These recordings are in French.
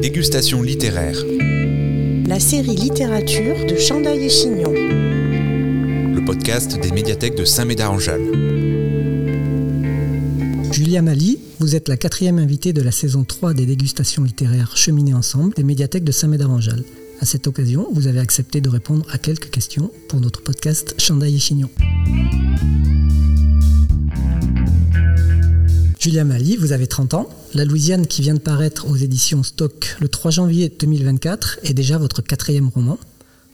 Dégustation littéraire. La série littérature de Chandail et Chignon. Le podcast des médiathèques de Saint-Médard-en-Jalles. Julia Mali, vous êtes la quatrième invitée de la saison 3 des dégustations littéraires cheminées ensemble des médiathèques de Saint-Médard-en-Jalles. À cette occasion, vous avez accepté de répondre à quelques questions pour notre podcast Chandail et Chignon. Julia Mali, vous avez 30 ans. La Louisiane qui vient de paraître aux éditions Stock le 3 janvier 2024 est déjà votre quatrième roman.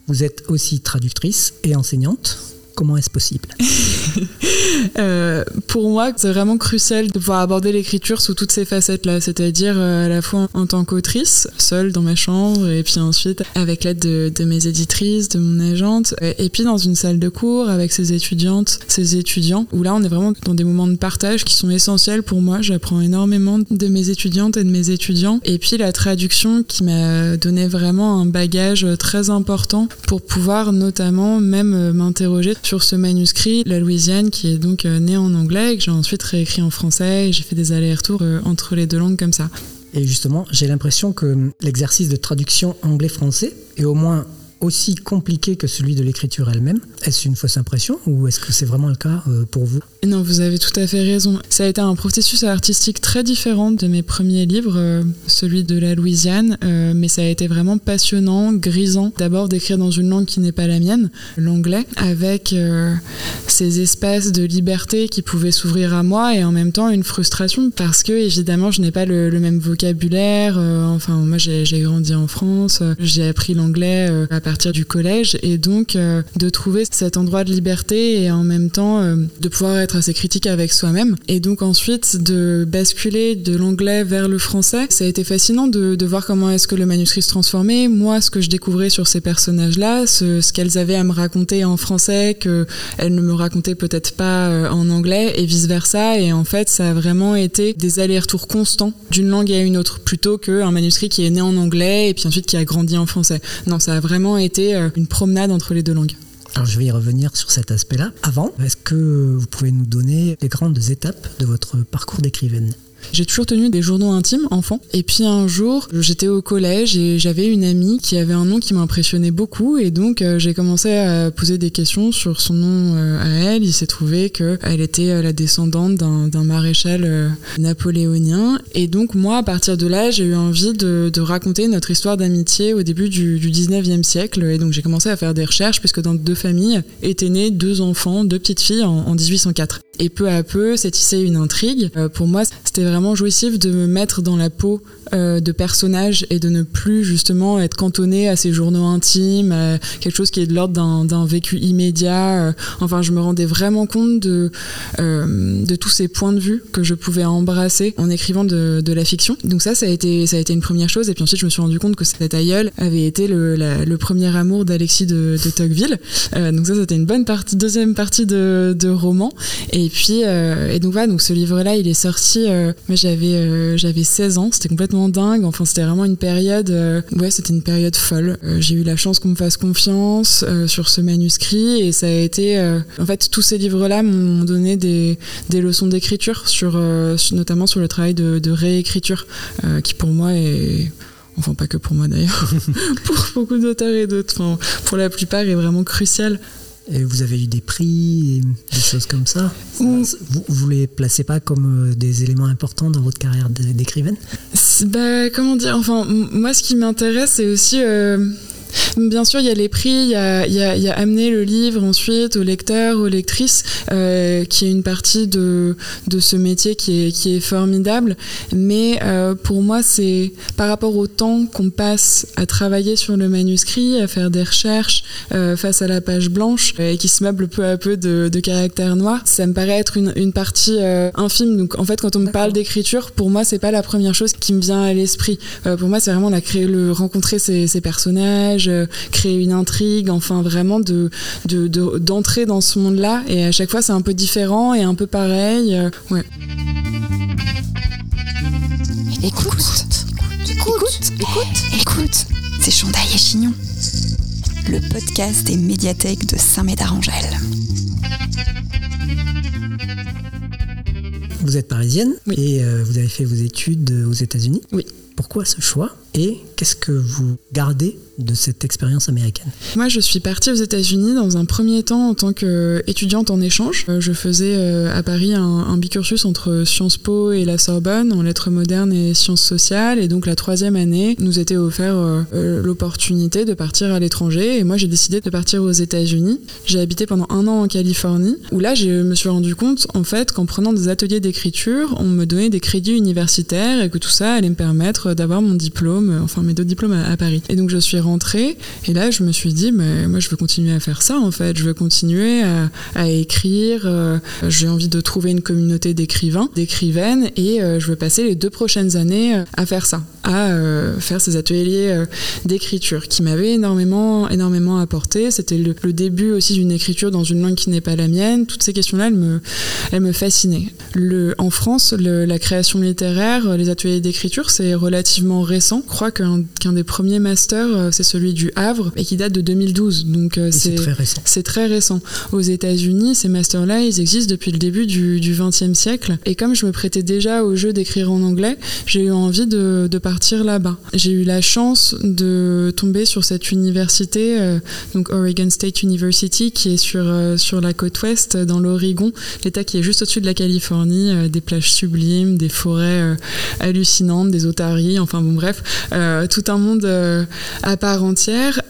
Vous êtes aussi traductrice et enseignante. Comment est-ce possible euh, Pour moi, c'est vraiment crucial de pouvoir aborder l'écriture sous toutes ces facettes-là, c'est-à-dire euh, à la fois en tant qu'autrice, seule dans ma chambre, et puis ensuite avec l'aide de, de, mes éditrices, de mon agente, et puis dans une salle de cours avec ses étudiantes, ses étudiants, où là on est vraiment dans des moments de partage qui sont essentiels pour moi. J'apprends énormément de mes étudiantes et de mes étudiants, et puis la traduction qui m'a donné vraiment un bagage très important pour pouvoir notamment même euh, m'interroger sur ce manuscrit, La Louisiane, qui est donc euh, né en anglais et que j'ai ensuite réécrit en français j'ai fait des allers-retours euh, entre les deux langues comme ça. Et justement, j'ai l'impression que l'exercice de traduction anglais-français est au moins aussi compliqué que celui de l'écriture elle-même? Est-ce une fausse impression ou est-ce que c'est vraiment le cas euh, pour vous? Non, vous avez tout à fait raison. Ça a été un processus artistique très différent de mes premiers livres, euh, celui de la Louisiane, euh, mais ça a été vraiment passionnant, grisant. D'abord d'écrire dans une langue qui n'est pas la mienne, l'anglais, avec ces espaces de liberté qui pouvaient s'ouvrir à moi et en même temps une frustration parce que évidemment je n'ai pas le, même vocabulaire. enfin, moi j'ai grandi en France, j'ai appris l'anglais à partir du collège et donc euh, de trouver cet endroit de liberté et en même temps euh, de pouvoir être assez critique avec soi-même. Et donc ensuite de basculer de l'anglais vers le français. Ça a été fascinant de, voir comment est-ce que le manuscrit se transformait. Moi ce que je découvrais sur ces personnages là ce, ce qu'elles avaient à me raconter en français que elles ne me racontaient peut-être pas euh, en anglais et vice versa et en fait ça a vraiment été des allers-retours constants d'une langue à une autre plutôt qu'un manuscrit qui est né en anglais et puis ensuite qui a grandi en français. Non ça a vraiment été euh, une promenade entre les deux langues. Alors je vais y revenir sur cet aspect-là. Avant, est-ce que vous pouvez nous donner les grandes étapes de votre parcours d'écrivaine? J'ai toujours tenu des journaux intimes, enfant. Et puis un jour, j'étais au collège et j'avais une amie qui avait un nom qui m'impressionnait beaucoup. Et donc, euh, j'ai commencé à poser des questions sur son nom euh, à elle. Il s'est trouvé qu'elle était euh, la descendante d'un maréchal napoléonien. Et donc, moi, à partir de là, j'ai eu envie de, raconter notre histoire d'amitié au début du, du 19e siècle. Et donc, j'ai commencé à faire des recherches puisque dans deux familles étaient nés deux enfants, deux petites filles en, en 1804. Et peu à peu, c'est tissé une intrigue. pour moi, c'était vraiment vraiment jouissif de me mettre dans la peau euh, de personnages et de ne plus justement être cantonné à ces journaux intimes, à quelque chose qui est de l'ordre d'un vécu immédiat. Euh, enfin, je me rendais vraiment compte de, euh, de tous ces points de vue que je pouvais embrasser en écrivant de, la fiction. Donc ça, ça a, été, ça a été une première chose. Et puis ensuite, je me suis rendu compte que cet aïeul avait été le, premier amour d'Alexis de, Tocqueville. Euh, donc ça, c'était une bonne partie, deuxième partie de, de roman. Et puis, euh, et donc voilà, donc ce livre-là, il est sorti j'avais euh, j'avais 16 ans, c'était complètement dingue. Enfin, c'était vraiment une période. Euh, ouais, c'était une période folle. Euh, j'ai eu la chance qu'on me fasse confiance sur ce manuscrit et ça a été. En fait, tous ces livres-là m'ont donné des, des leçons d'écriture, sur, notamment sur le travail de, de réécriture, qui pour moi est enfin pas que pour moi d'ailleurs, pour beaucoup d'auteurs et d'autres, enfin, pour la plupart est vraiment crucial. Et vous avez eu des prix, des choses comme ça. Mmh. Vous, vous les placez pas comme des éléments importants dans votre carrière d'écrivaine? Bah, Comment dire Enfin, moi, ce qui m'intéresse, c'est aussi. Euh Bien sûr, il y a les prix, il y a, il y a, il y a amener le livre ensuite aux lecteurs, aux lectrices, euh, qui est une partie de, de ce métier qui est, qui est formidable. Mais euh, pour moi, c'est par rapport au temps qu'on passe à travailler sur le manuscrit, à faire des recherches euh, face à la page blanche et qui se meuble peu à peu de, de caractères noirs, ça me paraît être une, une partie infime. Donc en fait, quand on me parle d'écriture, pour moi, c'est pas la première chose qui me vient à l'esprit. Pour moi, c'est vraiment la créer, le rencontrer ces, ces personnages créer une intrigue, enfin vraiment de d'entrer de, de, dans ce monde-là. Et à chaque fois, c'est un peu différent et un peu pareil. Euh, ouais. Écoute, écoute, écoute, écoute, c'est Chandail et Chignon, le podcast des médiathèques de Saint-Médard-en-Jalles. Vous êtes parisienne oui. et euh, vous avez fait vos études aux États-Unis. Oui. Pourquoi ce choix et qu'est-ce que vous gardez de cette expérience américaine Moi, je suis partie aux États-Unis dans un premier temps en tant qu'étudiante en échange. Euh, je faisais euh, à Paris un, un, bicursus entre Sciences Po et la Sorbonne en lettres modernes et sciences sociales. Et donc, la troisième année nous était offert euh, l'opportunité de partir à l'étranger. Et moi, j'ai décidé de partir aux États-Unis. J'ai habité pendant un an en Californie, où là, je me suis rendu compte, en fait, qu'en prenant des ateliers d'écriture, on me donnait des crédits universitaires et que tout ça allait me permettre d'avoir mon diplôme, enfin mes deux diplômes à, Paris. Et donc, je suis rentrée. Et là, je me suis dit, moi, je veux continuer à faire ça, en fait. Je veux continuer à, écrire. Euh, J'ai envie de trouver une communauté d'écrivains, d'écrivaines, et euh, je veux passer les deux prochaines années euh, à faire ça, à euh, faire ces ateliers euh, d'écriture qui m'avaient énormément, énormément apporté. C'était le, début aussi d'une écriture dans une langue qui n'est pas la mienne. Toutes ces questions-là, elles me, elles me fascinaient. En France, la création littéraire, les ateliers d'écriture, c'est relativement récent. Je crois qu'un qu des premiers masters, c'est celui du Havre et qui date de 2012. Donc c'est très récent. C'est très récent. Aux États-Unis, ces masters-là, ils existent depuis le début du XXe siècle. Et comme je me prêtais déjà au jeu d'écrire en anglais, j'ai eu envie de, de partir là-bas. J'ai eu la chance de tomber sur cette université, euh, donc Oregon State University, qui est sur, euh, sur la côte ouest, dans l'Oregon, l'État qui est juste au-dessus de la Californie, euh, des plages sublimes, des forêts hallucinantes, des enfin bon bref, tout un monde à part entière.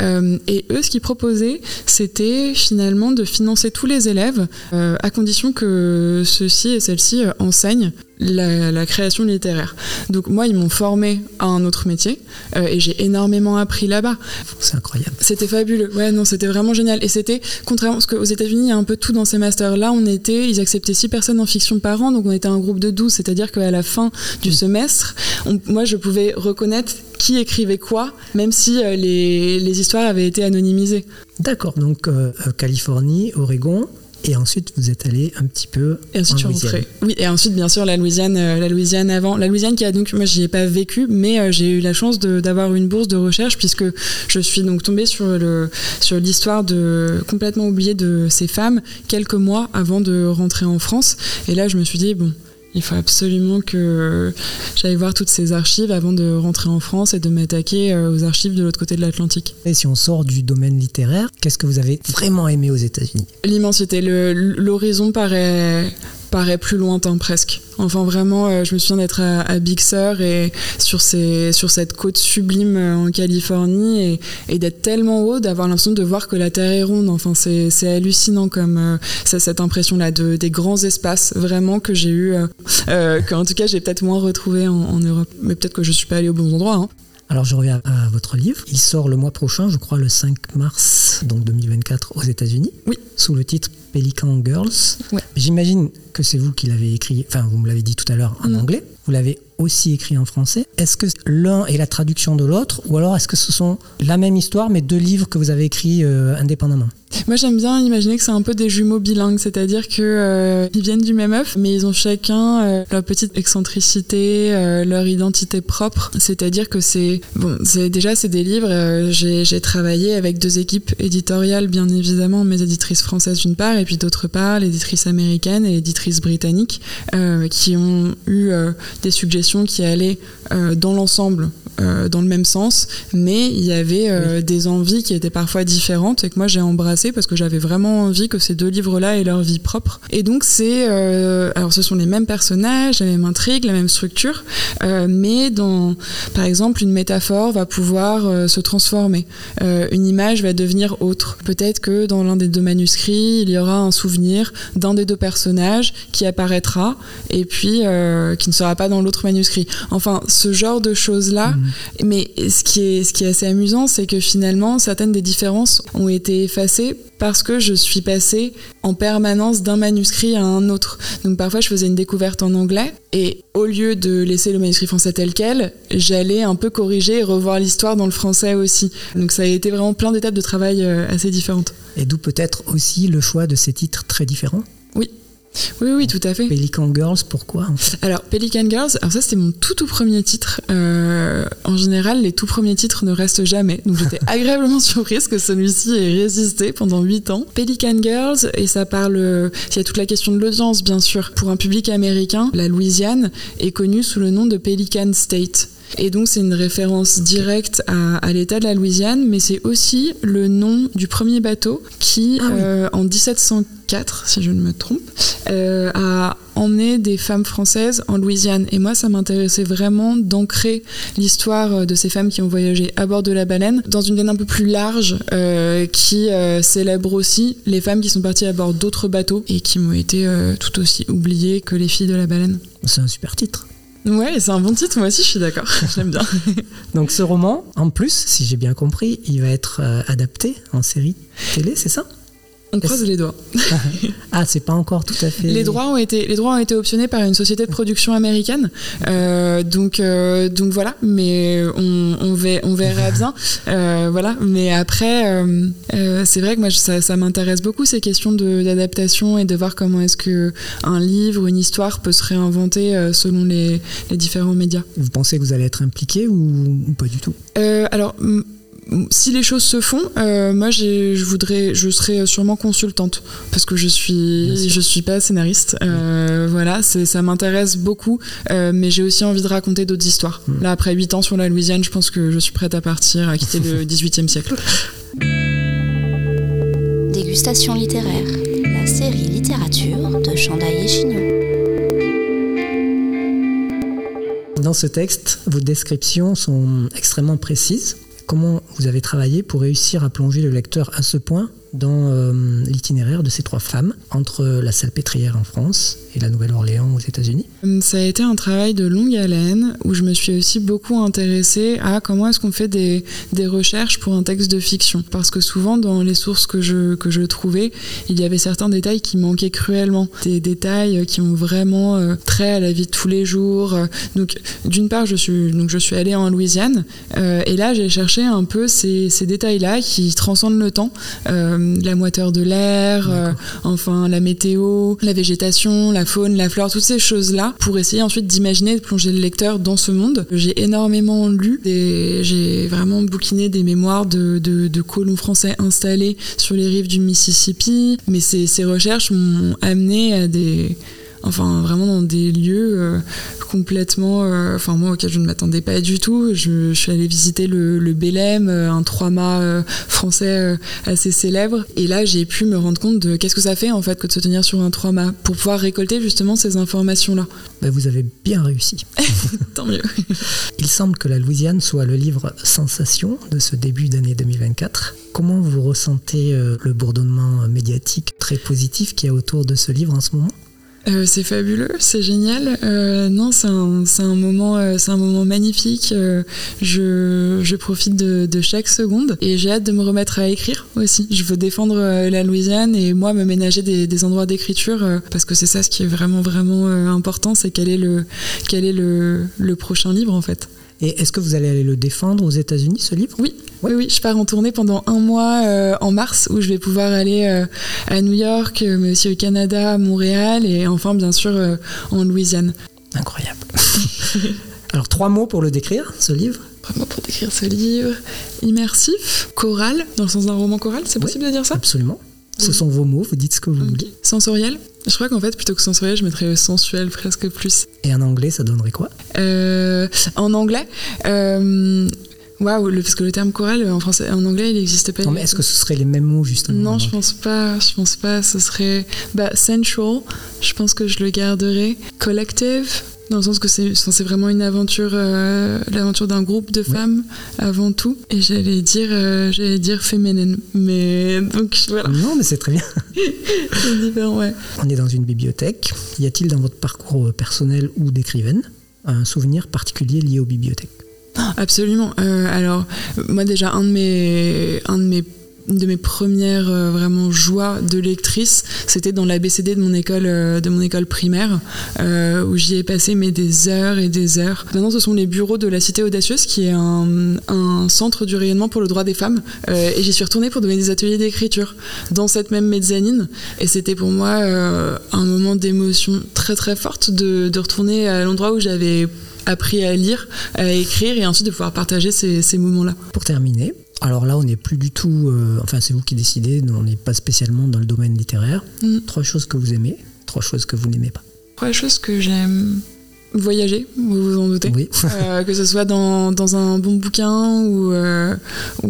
et eux, ce qu'ils proposaient, c'était finalement de financer tous les élèves, à condition que ceux-ci et celles-ci enseignent la, la, création littéraire. Donc moi, ils m'ont formé à un autre métier euh, et j'ai énormément appris là-bas. C'est incroyable. C'était fabuleux. Ouais, non, c'était vraiment génial. Et c'était contrairement parce qu'aux États-Unis, il y a un peu tout dans ces masters. Là, on était, ils acceptaient six personnes en fiction par an, donc on était un groupe de 12. C'est-à-dire qu'à la fin du mmh. semestre, on, moi, je pouvais reconnaître qui écrivait quoi, même si euh, les, les, histoires avaient été anonymisées. D'accord. Donc euh, Californie, Oregon. Et ensuite, vous êtes allé un petit peu. Et ensuite, en rentrée. Oui, et ensuite, bien sûr, la Louisiane, euh, la Louisiane avant. La Louisiane qui a donc, moi, j'y ai pas vécu, mais euh, j'ai eu la chance d'avoir une bourse de recherche puisque je suis donc tombée sur le sur l'histoire de complètement oubliée de ces femmes quelques mois avant de rentrer en France. Et là, je me suis dit bon, il faut absolument que j'aille voir toutes ces archives avant de rentrer en France et de m'attaquer aux archives de l'autre côté de l'Atlantique. Et si on sort du domaine littéraire, qu'est-ce que vous avez vraiment aimé aux États-Unis? L'immensité, l'horizon paraît paraît plus lointain presque. Enfin vraiment, euh, je me souviens d'être à, à, Big Sur et sur, ces, sur cette côte sublime en Californie et, d'être tellement haut, d'avoir l'impression de voir que la Terre est ronde. Enfin c'est hallucinant comme euh, cette impression-là de, des grands espaces vraiment que j'ai eu, euh, euh, qu'en tout cas j'ai peut-être moins retrouvé en, Europe. Mais peut-être que je suis pas allée au bon endroit. Hein. Alors je reviens à votre livre. Il sort le mois prochain, je crois le 5 mars donc 2024 aux États-Unis. Oui. Sous le titre Pelican Girls. Ouais. J'imagine que c'est vous qui l'avez écrit, enfin vous me l'avez dit tout à l'heure en mmh. anglais. Vous l'avez aussi écrit en français. Est-ce que l'un est la traduction de l'autre ou alors est-ce que ce sont la même histoire mais deux livres que vous avez écrits euh, indépendamment? Moi, j'aime bien imaginer que c'est un peu des jumeaux bilingues, c'est-à-dire que euh, ils viennent du même œuf, mais ils ont chacun euh, leur petite excentricité, euh, leur identité propre. C'est-à-dire que c'est bon, c'est déjà c'est des livres. J'ai travaillé avec deux équipes éditoriales, bien évidemment, mes éditrices françaises d'une part, et puis d'autre part l'éditrice américaine et l'éditrice britannique, qui ont eu des suggestions qui allaient dans l'ensemble dans le même sens, mais il y avait oui. des envies qui étaient parfois différentes et que moi j'ai embrassé parce que j'avais vraiment envie que ces deux livres-là aient leur vie propre. Et donc c'est, euh, alors ce sont les mêmes personnages, la même intrigue, la même structure, euh, mais dans, par exemple, une métaphore va pouvoir euh, se transformer, une image va devenir autre. Peut-être que dans l'un des deux manuscrits, il y aura un souvenir d'un des deux personnages qui apparaîtra et puis qui ne sera pas dans l'autre manuscrit. Enfin, ce genre de choses-là. Mmh. Mais ce qui est, ce qui est assez amusant, c'est que finalement, certaines des différences ont été effacées parce que je suis passée en permanence d'un manuscrit à un autre. Donc parfois, je faisais une découverte en anglais et au lieu de laisser le manuscrit français tel quel, j'allais un peu corriger et revoir l'histoire dans le français aussi. Donc ça a été vraiment plein d'étapes de travail euh, assez différentes. Et d'où peut-être aussi le choix de ces titres très différents oui, oui, tout à fait. Pelican Girls, pourquoi Alors, Pelican Girls, alors ça c'était mon tout tout premier titre. Euh, en général, les tout premiers titres ne restent jamais. Donc j'étais agréablement surprise que celui-ci ait résisté pendant 8 ans. Pelican Girls, et ça parle. Euh, il y a toute la question de l'audience, bien sûr. Pour un public américain, la Louisiane est connue sous le nom de Pelican State. Et donc c'est une référence directe à, l'état de la Louisiane, mais c'est aussi le nom du premier bateau qui, ah euh, en 1715, 4, si je ne me trompe, euh, à emmener des femmes françaises en Louisiane. Et moi, ça m'intéressait vraiment d'ancrer l'histoire euh, de ces femmes qui ont voyagé à bord de la baleine dans une veine un peu plus large euh, qui euh, célèbre aussi les femmes qui sont parties à bord d'autres bateaux et qui m'ont été tout aussi oubliées que les filles de la baleine. C'est un super titre. Ouais, c'est un bon titre, moi aussi je suis d'accord, j'aime bien. Donc ce roman, en plus, si j'ai bien compris, il va être adapté en série télé, c'est ça? On croise les doigts. Ah, c'est pas encore tout à fait. Les droits ont été, les droits ont été optionnés par une société de production américaine. Euh, donc, euh, donc voilà, mais on, on, ver- on verra bien. Euh, voilà, mais après, c'est vrai que moi, ça, ça m'intéresse beaucoup ces questions d'adaptation et de voir comment est-ce que un livre ou une histoire peut se réinventer selon les, les différents médias. Vous pensez que vous allez être impliqué ou, ou pas du tout? Alors, si les choses se font, euh, moi, j'ai- je voudrais, je serai sûrement consultante parce que je suis, je suis pas scénariste. Euh, Voilà, c'est, ça m'intéresse beaucoup, euh, mais j'ai aussi envie de raconter d'autres histoires. Mm. Là, après 8 ans sur la Louisiane, je pense que je suis prête à partir, à quitter le 18e siècle. Dégustation littéraire, la série littérature de Chandail et Chignon. Dans ce texte, vos descriptions sont extrêmement précises. Comment vous avez travaillé pour réussir à plonger le lecteur à ce point dans euh, l'itinéraire de ces trois femmes entre la Salpêtrière en France et la Nouvelle-Orléans aux États-Unis Hum, Ça a été un travail de longue haleine où je me suis aussi beaucoup intéressée à comment est-ce qu'on fait des, des recherches pour un texte de fiction. Parce que souvent, dans les sources que je, que je trouvais, il y avait certains détails qui manquaient cruellement. Des détails qui ont vraiment euh, trait à la vie de tous les jours. Euh, Donc, d'une part, je suis, donc, je suis allée en Louisiane euh, et là, j'ai cherché un peu ces, ces détails-là qui transcendent le temps. Euh, la moiteur de l'air, euh, enfin la météo, la végétation, la la flore, toutes ces choses-là, pour essayer ensuite d'imaginer, de plonger le lecteur dans ce monde. J'ai énormément lu, j'ai vraiment bouquiné des mémoires de, colons français installés sur les rives du Mississippi, mais ces recherches m'ont amené à des... Enfin, vraiment dans des lieux euh, complètement. euh, enfin, moi, auquel je ne m'attendais pas du tout. Je, je suis allée visiter le, le Bélem, euh, un trois-mâts euh, français assez célèbre. Et là, j'ai pu me rendre compte de qu'est-ce que ça fait, en fait, que de se tenir sur un trois-mâts pour pouvoir récolter justement ces informations-là. Ben, Vous avez bien réussi. Tant mieux. Il semble que la Louisiane soit le livre sensation de ce début d'année 2024. Comment vous ressentez le bourdonnement médiatique très positif qu'il y a autour de ce livre en ce moment? Euh, c'est fabuleux, c'est génial. Euh, non, c'est un, moment, euh, c'est un moment magnifique. Je, profite de, chaque seconde et j'ai hâte de me remettre à écrire aussi. Je veux défendre la Louisiane et moi me ménager des, endroits d'écriture parce que c'est ça ce qui est vraiment vraiment important, c'est quel est le quel est le prochain livre en fait. Et est-ce que vous allez aller le défendre aux États-Unis, ce livre? Oui, oui, oui, je pars en tournée pendant un mois euh, en mars où je vais pouvoir aller euh, à New York, euh, mais aussi au Canada, à Montréal et enfin bien sûr euh, en Louisiane. Incroyable. Alors, trois mots pour le décrire, ce livre? Vraiment pour décrire ce livre. Immersif, choral, dans le sens d'un roman choral, c'est possible de dire ça? Absolument. Ce sont vos mots, vous dites ce que vous Ok. voulez. Sensoriel? Je crois qu'en fait, plutôt que sensoriel, je mettrais sensuel presque plus. Et en anglais, ça donnerait quoi? Euh, en anglais, euh, waouh, le- parce que le terme choral en français, en anglais, il n'existe pas. Non, mais est-ce que ce seraient les mêmes mots, justement Non, je pense pas. Je pense pas. Ce serait bah, sensual. Je pense que je le garderai. Collective? Dans le sens que c'est vraiment une aventure, euh, l'aventure d'un groupe de femmes avant tout. Et j'allais dire, euh, j'allais dire féminine. Mais donc voilà, Non, mais c'est très bien. c'est différent, ouais. On est dans une bibliothèque. Y a-t-il dans votre parcours personnel ou d'écrivaine un souvenir particulier lié aux bibliothèques? Absolument. Euh, alors, moi déjà, un de mes, un de mes, une de mes premières euh, vraiment joies de lectrice, c'était dans l'ABCD de mon école, euh, de mon école primaire, euh, où j'y ai passé mais des heures et des heures. Maintenant, ce sont les bureaux de la Cité Audacieuse, qui est un, un centre du rayonnement pour le droit des femmes, euh, et j'y suis retournée pour donner des ateliers d'écriture dans cette même mezzanine, et c'était pour moi un moment d'émotion très très forte de, de retourner à l'endroit où j'avais appris à lire, à écrire et ensuite de pouvoir partager ces, ces moments-là. Pour terminer, alors là, on n'est plus du tout. euh, enfin, c'est vous qui décidez, on n'est pas spécialement dans le domaine littéraire. Mm. Trois choses que vous aimez, trois choses que vous n'aimez pas. Trois choses que j'aime. Voyager, vous vous en doutez. Oui. Euh, que ce soit dans, dans un bon bouquin ou, euh, ou,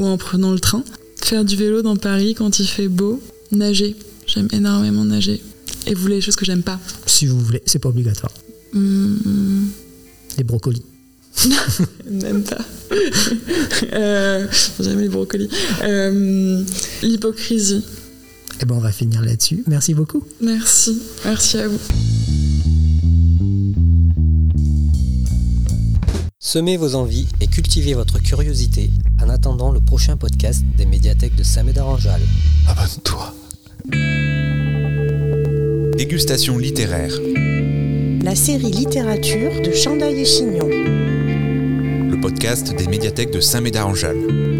ou en prenant le train. Faire du vélo dans Paris quand il fait beau. Nager. J'aime énormément nager. Et vous, les choses que j'aime pas Si vous voulez, c'est pas obligatoire. Hmm, Les brocolis. Même pas. euh, J'aime les brocolis. Euh, L'hypocrisie. Eh ben, on va finir là-dessus. Merci beaucoup. Merci. Merci à vous. Semez vos envies et cultivez votre curiosité en attendant le prochain podcast des médiathèques de Saint-Médard-en-Jalles. Abonne-toi. Dégustation littéraire. La série littérature de Chandail et Chignon. Des médiathèques de Saint-Médard-en-Jalles.